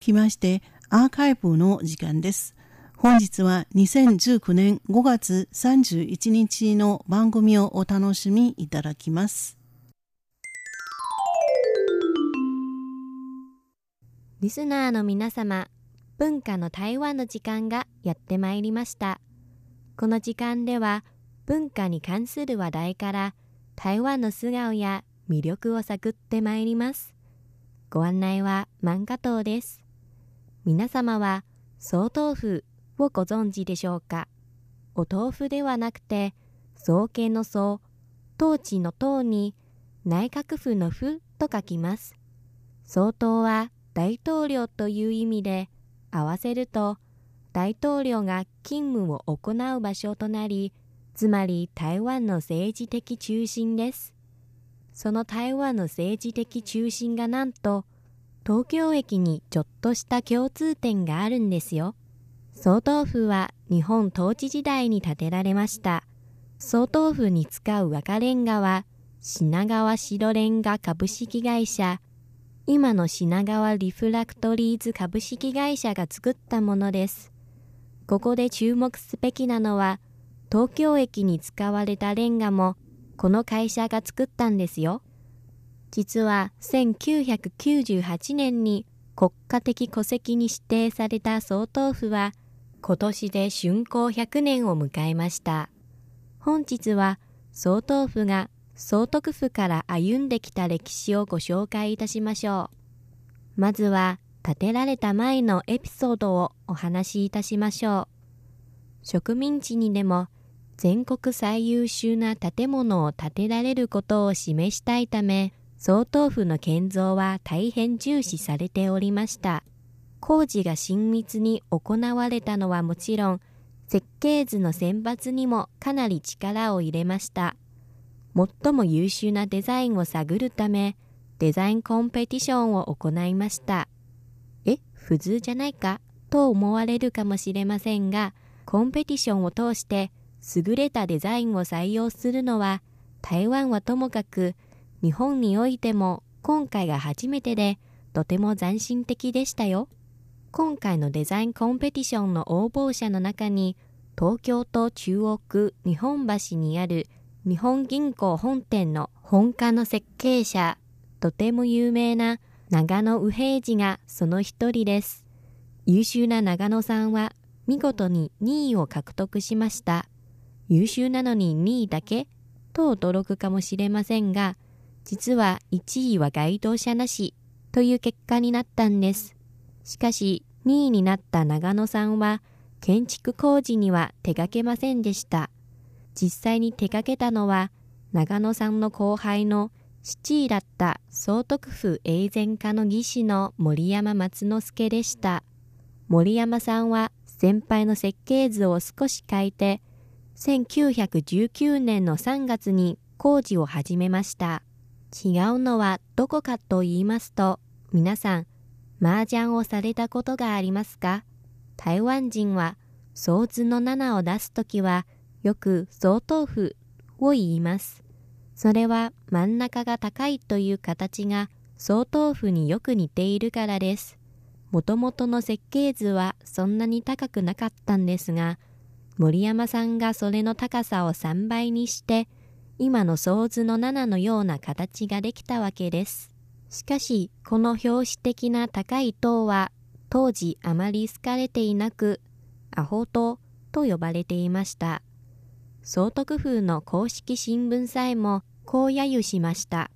きましてアーカイブの時間です。本日は2019年5月31日の番組をお楽しみいただきます。リスナーの皆様、文化の台湾の時間がやってまいりました。この時間では文化に関する話題から台湾の素顔や魅力を探ってまいります。ご案内は万華島です。皆様は総豆腐をご存知でしょうか？お豆腐ではなくて、総計の総、統治の党に内閣府の府と書きます。総統は大統領という意味で、合わせると大統領が勤務を行う場所となり、つまり台湾の政治的中心です。その台湾の政治的中心がなんと東京駅にちょっとした共通点があるんですよ。総統府は日本統治時代に建てられました。総統府に使う赤レンガは品川白レンガ株式会社、今の品川リフラクトリーズ株式会社が作ったものです。ここで注目すべきなのは、東京駅に使われたレンガもこの会社が作ったんですよ。実は1998年に国家的戸籍に指定された総統府は今年で竣工100年を迎えました。本日は総統府が総督府から歩んできた歴史をご紹介いたしましょう。まずは建てられた前のエピソードをお話しいたしましょう。植民地にでも全国最優秀な建物を建てられることを示したいため、総統府の建造は大変重視されておりました。工事が親密に行われたのはもちろん、設計図の選抜にもかなり力を入れました。最も優秀なデザインを探るため、デザインコンペティションを行いました。え、普通じゃないか？と思われるかもしれませんが、コンペティションを通して優れたデザインを採用するのは、台湾はともかく日本においても今回が初めてでとても斬新的でしたよ。今回のデザインコンペティションの応募者の中に東京都中央区日本橋にある日本銀行本店の本家の設計者、とても有名な長野右平次がその一人です。優秀な長野さんは見事に2位を獲得しました。優秀なのに2位だけと驚くかもしれませんが、実は1位は該当者なしという結果になったんです。しかし2位になった長野さんは建築工事には手掛けませんでした。実際に手掛けたのは長野さんの後輩の7位だった総督府永前家の技師の森山松之助でした。森山さんは先輩の設計図を少し変えて1919年の3月に工事を始めました。違うのはどこかと言いますと、皆さん、麻雀をされたことがありますか？台湾人は、総図の7を出すときは、よく総統府を言います。それは真ん中が高いという形が総統府によく似ているからです。もともとの設計図はそんなに高くなかったんですが、森山さんがそれの高さを3倍にして今の想図の7のような形ができたわけです。しかし、この表紙的な高い塔は当時あまり好かれていなく、アホ塔と呼ばれていました。総督府の公式新聞さえもこう揶揄しました。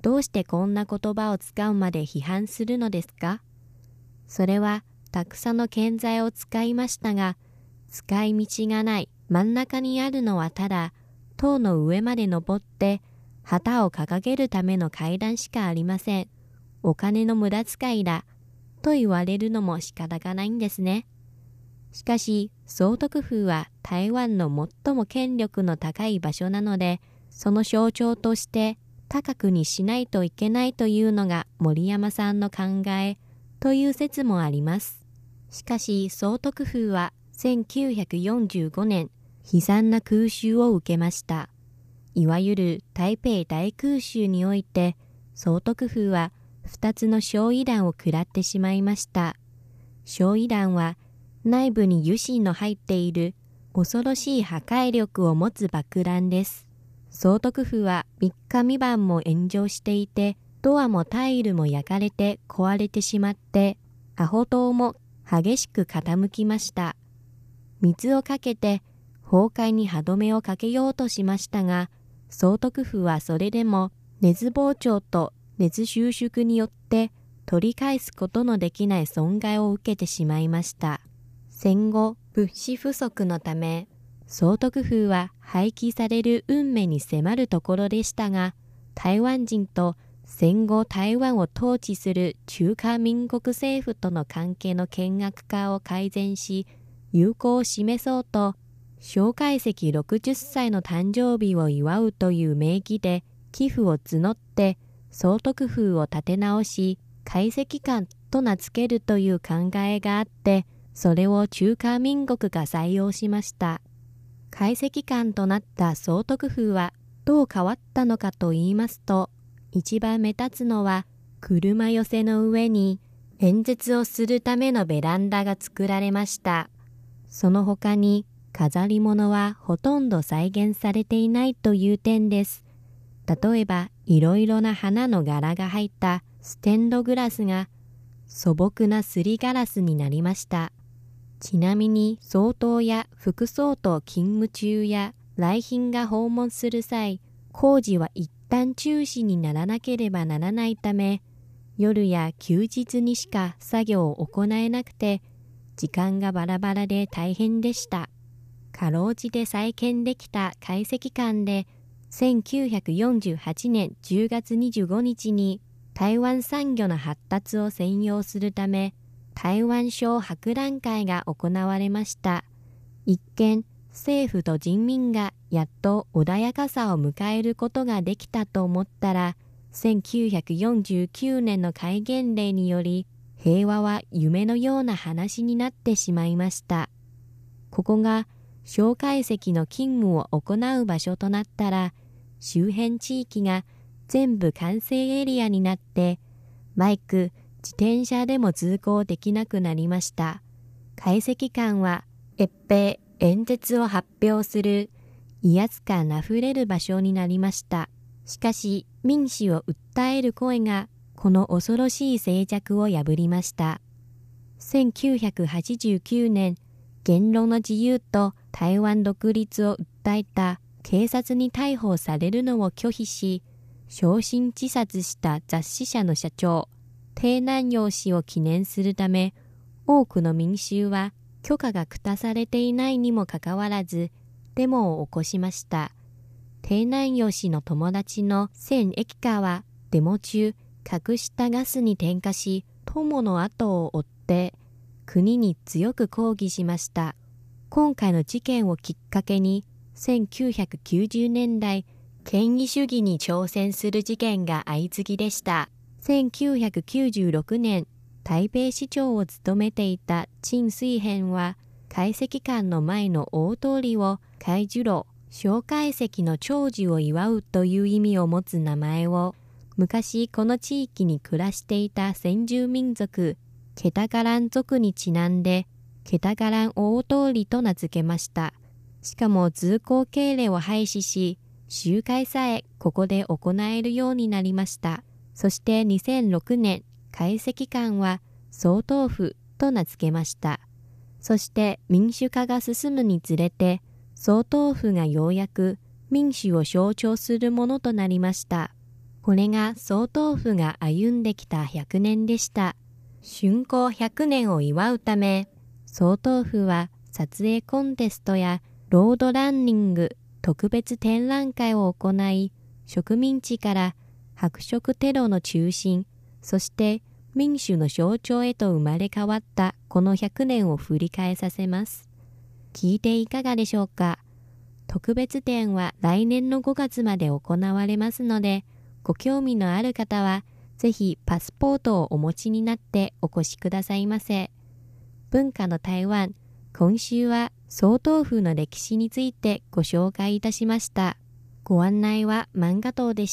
どうしてこんな言葉を使うまで批判するのですか？それはたくさんの建材を使いましたが、使い道がない真ん中にあるのはただ塔の上まで登って旗を掲げるための階段しかありません。お金の無駄遣いだ。と言われるのも仕方がないんですね。しかし、総督府は台湾の最も権力の高い場所なので、その象徴として高くにしないといけないというのが森山さんの考えという説もあります。しかし、総督府は1945年悲惨な空襲を受けました。いわゆる台北大空襲において、総督府は2つの焼夷弾を食らってしまいました。焼夷弾は内部に油脂の入っている恐ろしい破壊力を持つ爆弾です。総督府は3日未晩も炎上していて、ドアもタイルも焼かれて壊れてしまって、アホ島も激しく傾きました。水をかけて崩壊に歯止めをかけようとしましたが、総督府はそれでも熱膨張と熱収縮によって取り返すことのできない損害を受けてしまいました。戦後、物資不足のため、総督府は廃棄される運命に迫るところでしたが、台湾人と戦後台湾を統治する中華民国政府との関係の見学化を改善し、友好を示そうと、介石60歳の誕生日を祝うという名義で寄付を募って総督府を立て直し、解析官と名付けるという考えがあって、それを中華民国が採用しました。解析官となった総督府はどう変わったのかと言いますと、一番目立つのは車寄せの上に演説をするためのベランダが作られました。その他に飾り物はほとんど再現されていないという点です。例えば、いろいろな花の柄が入ったステンドグラスが素朴なすりガラスになりました。ちなみに、総統や副総統勤務中や来賓が訪問する際、工事は一旦中止にならなければならないため、夜や休日にしか作業を行えなくて、時間がバラバラで大変でした。かろうじて再建できた解析館で、1948年10月25日に台湾産業の発達を専用するため、台湾省博覧会が行われました。一見、政府と人民がやっと穏やかさを迎えることができたと思ったら、1949年の戒厳令により、平和は夢のような話になってしまいました。ここが蒋介石の勤務を行う場所となったら、周辺地域が全部完成エリアになって、バイク、自転車でも通行できなくなりました。解析官は、越平演説を発表する威圧感あふれる場所になりました。しかし、民主を訴える声が、この恐ろしい静寂を破りました。1989年、言論の自由と台湾独立を訴えた警察に逮捕されるのを拒否し、焼身自殺した雑誌社の社長、低南陽氏を記念するため、多くの民衆は許可が下されていないにもかかわらず、デモを起こしました。低南陽氏の友達の千駅家は、デモ中、隠したガスに点火し、友の後を追って、国に強く抗議しました。今回の事件をきっかけに、1990年代、権威主義に挑戦する事件が相次ぎでした。1996年、台北市長を務めていた陳水扁は、解析館の前の大通りを海樹路、蒋介石の長寿を祝うという意味を持つ名前を、昔この地域に暮らしていた先住民族、ケタガラン族にちなんで、ケタガラン大通りと名付けました。しかも通行敬礼を廃止し、集会さえここで行えるようになりました。そして2006年、解析官は総統府と名付けました。そして民主化が進むにつれて、総統府がようやく民主を象徴するものとなりました。これが総統府が歩んできた100年でした。竣工100年を祝うため、総統府は撮影コンテストやロードランニング特別展覧会を行い、植民地から白色テロの中心、そして民主の象徴へと生まれ変わったこの100年を振り返させます。聞いていかがでしょうか？特別展は来年の5月まで行われますので、ご興味のある方は、ぜひパスポートをお持ちになってお越しくださいませ。文化の台湾、今週は総統府の歴史についてご紹介いたしました。ご案内は漫画党でした。